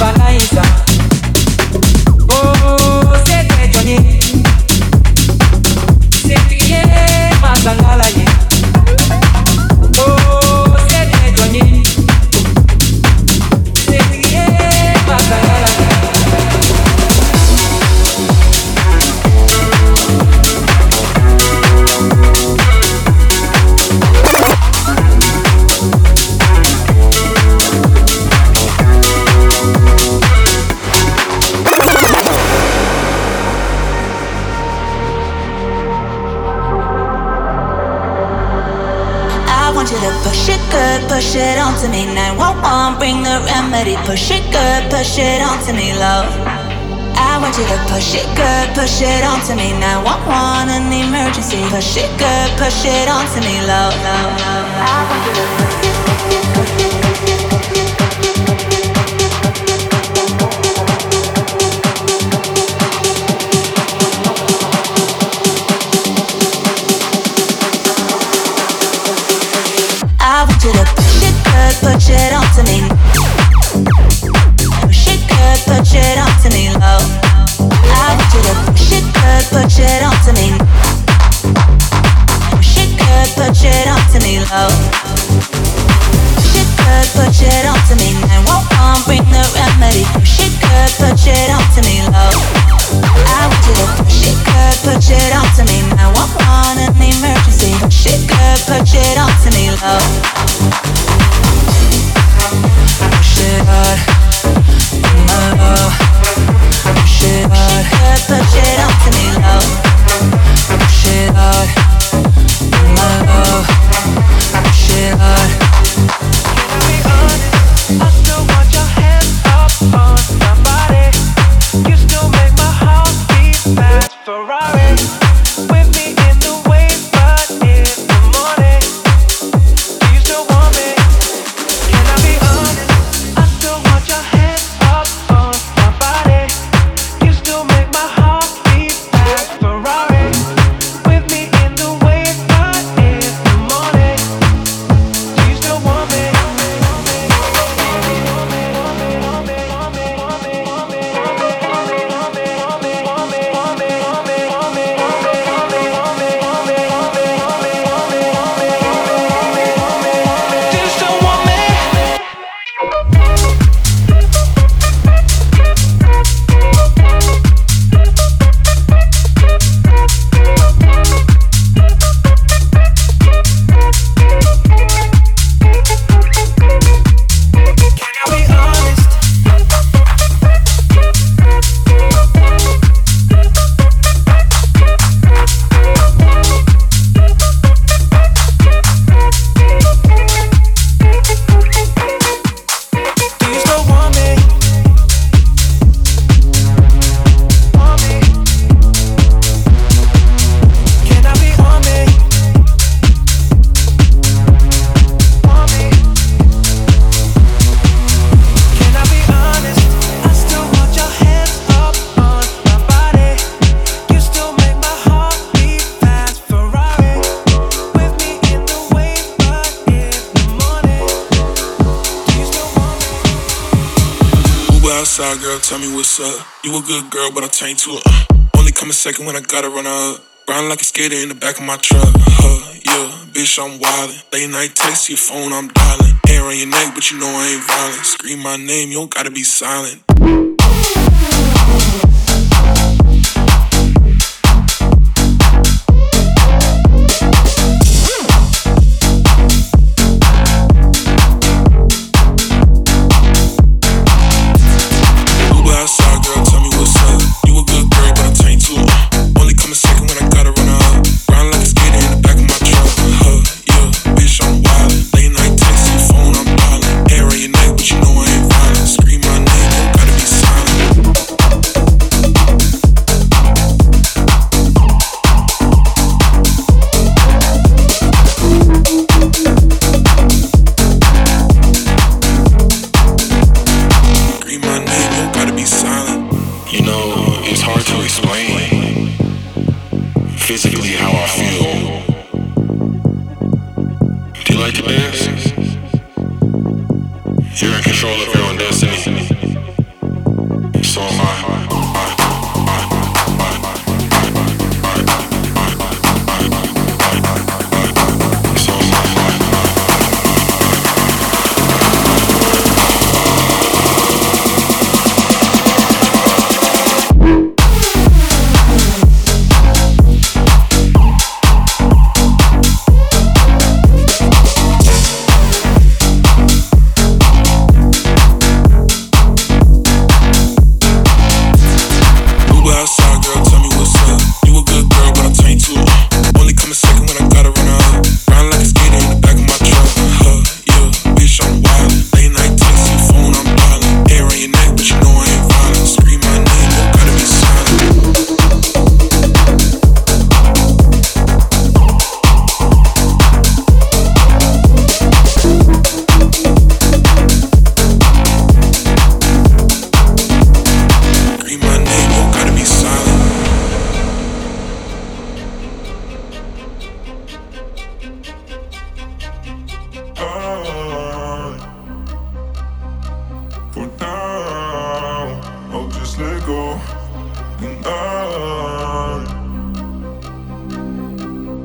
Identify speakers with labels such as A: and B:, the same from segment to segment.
A: balanza Push it good, push it on to me low, low, low. I want you to She Push it push it on to me. 911, bring the remedy. Push it push it on me, low. I want you to push it push it on me. 911, an emergency. Push it push it on me, low. Push it hard,
B: oh. side girl, tell me what's up. You a good girl, but I taint to a. Uh, only come a second when I gotta run up. Riding like a skater in the back of my truck. Huh, yeah, bitch, I'm wildin'. Late night text, your phone, I'm dialing. Hair on your neck, but you know I ain't violent. Scream my name, you don't gotta be silent. let go. And I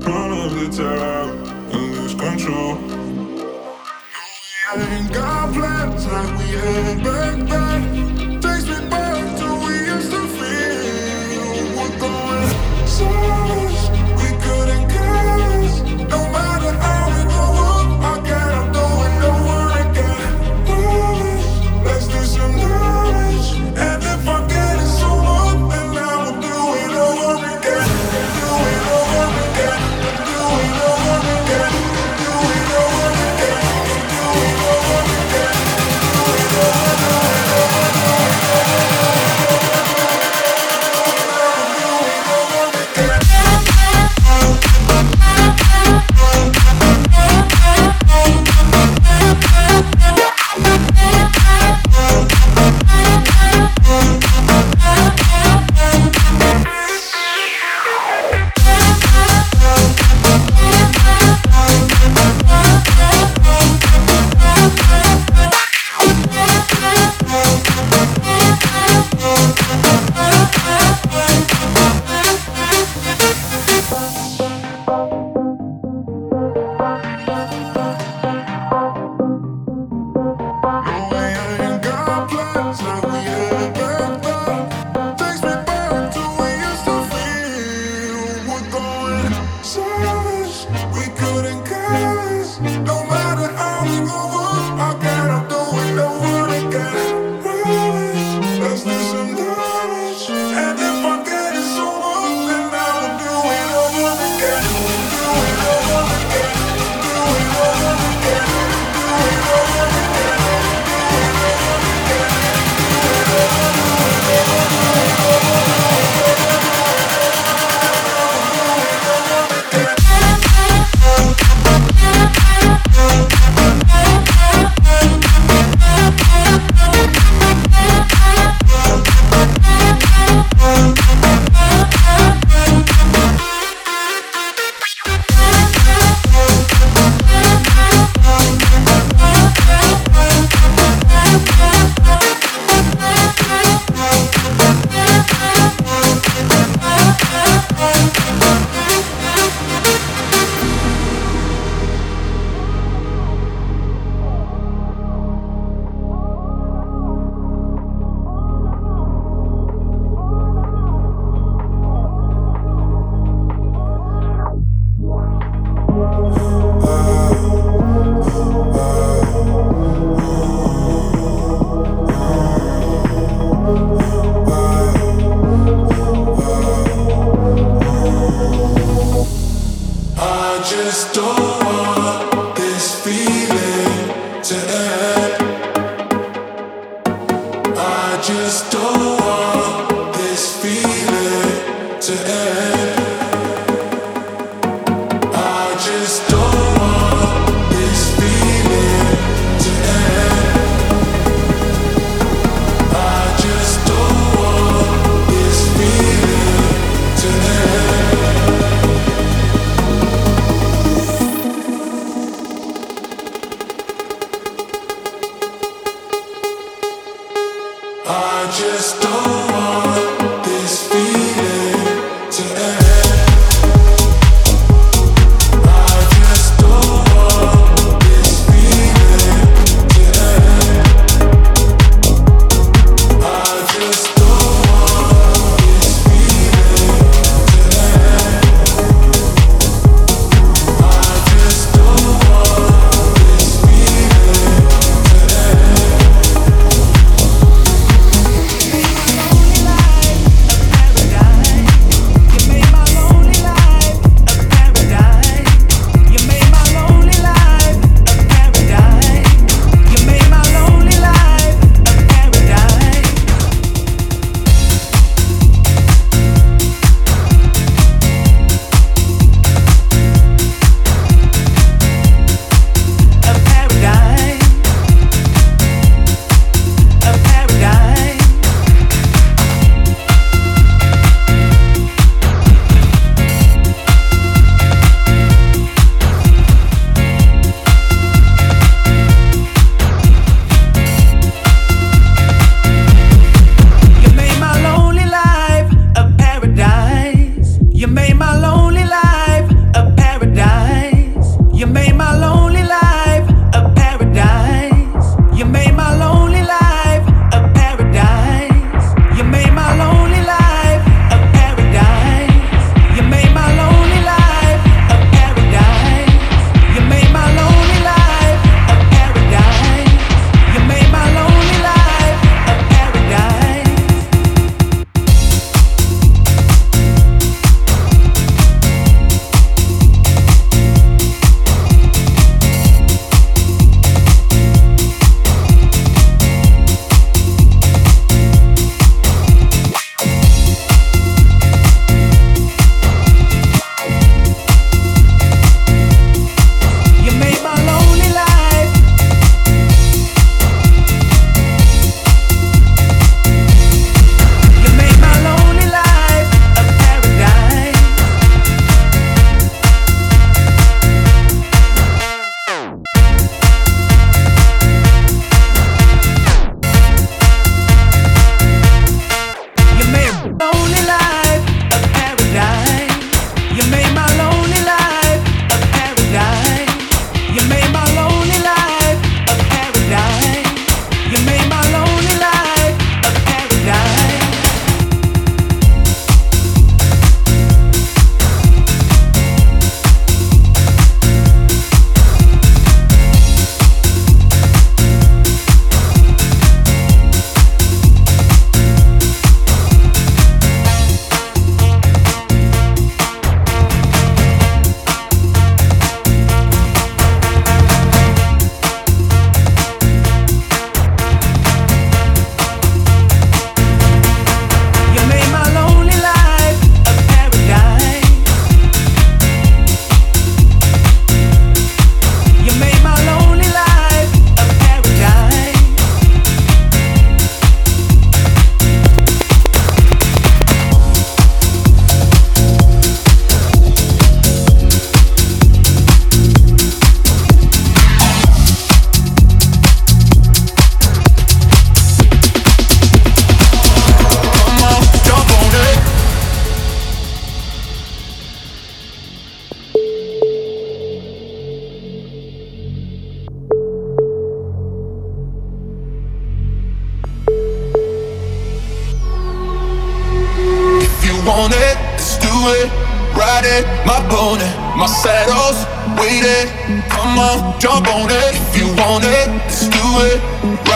B: run off the top and lose control. No, we ain't got plans like we had back then. Takes me back to we used to feel. We're going so.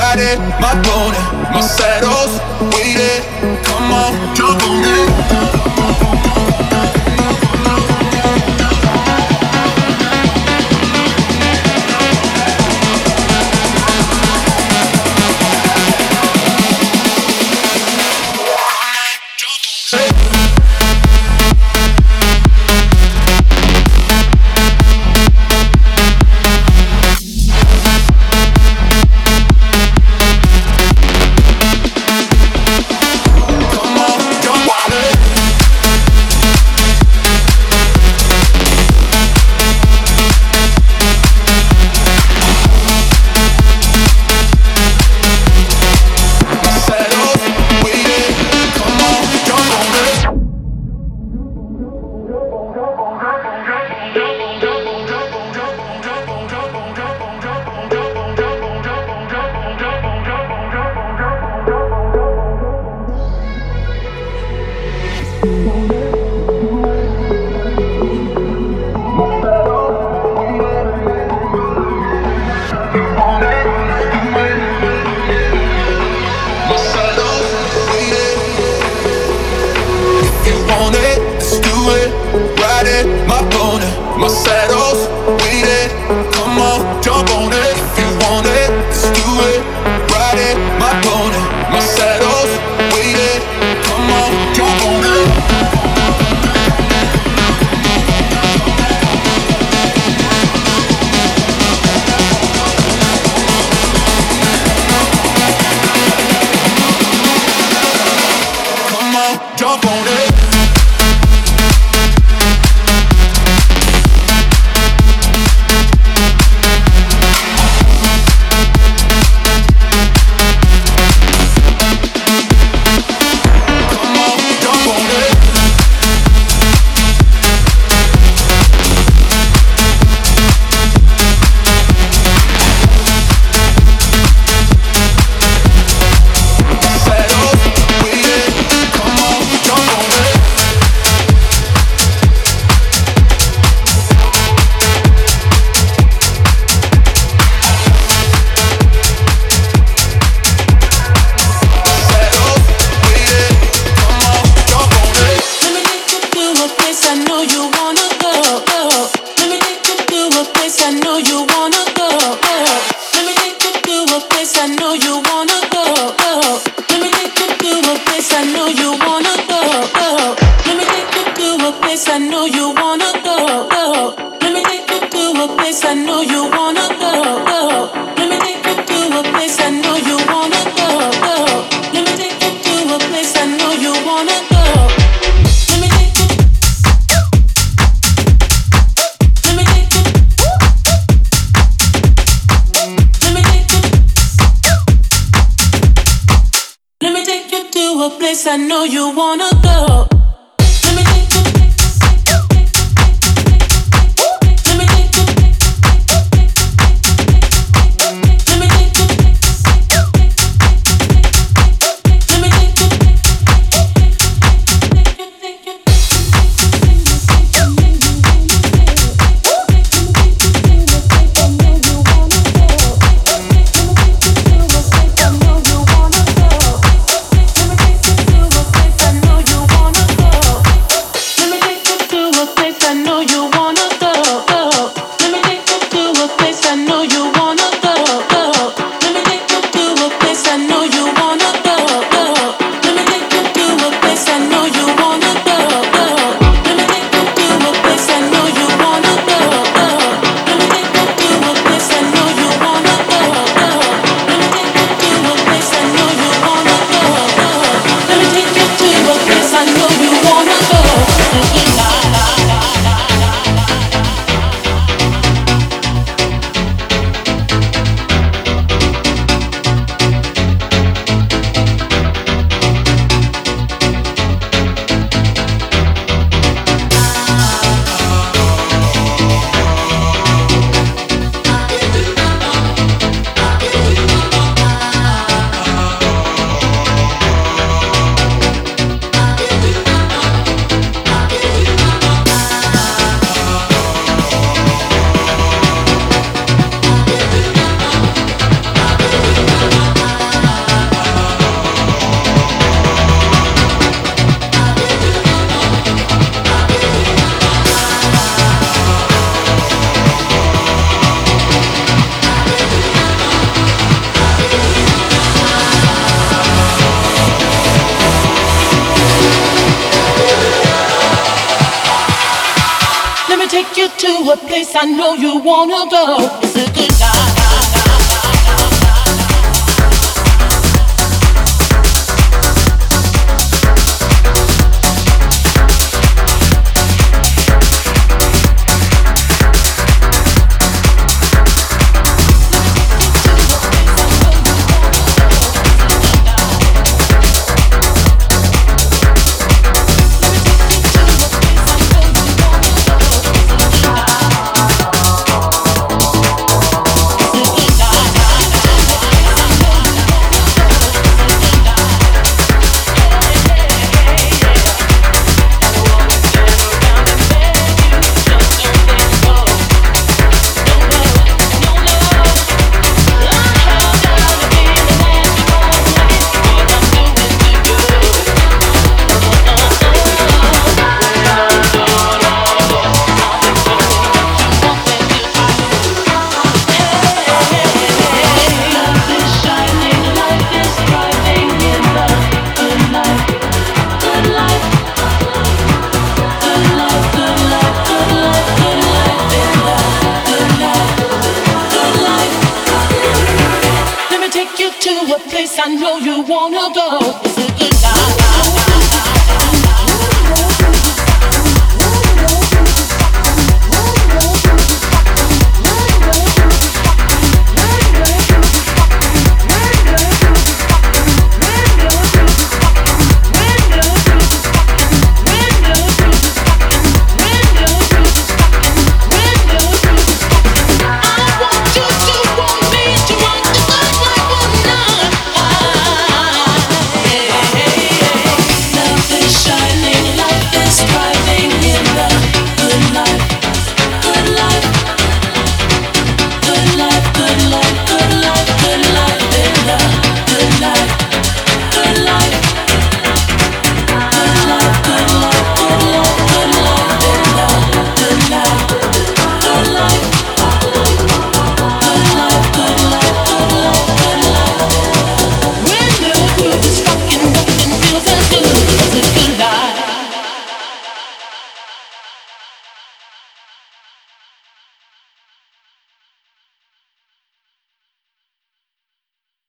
B: body, my bone, my saddles, waiting. Come on, jump on it. my saddle's waiting. Come on, jump on it if you want it. Let's do it, ride it, my pony. My saddle's waiting. Come on, jump on it. Come on, jump on it.
C: to a place I know you wanna go. It's a good time.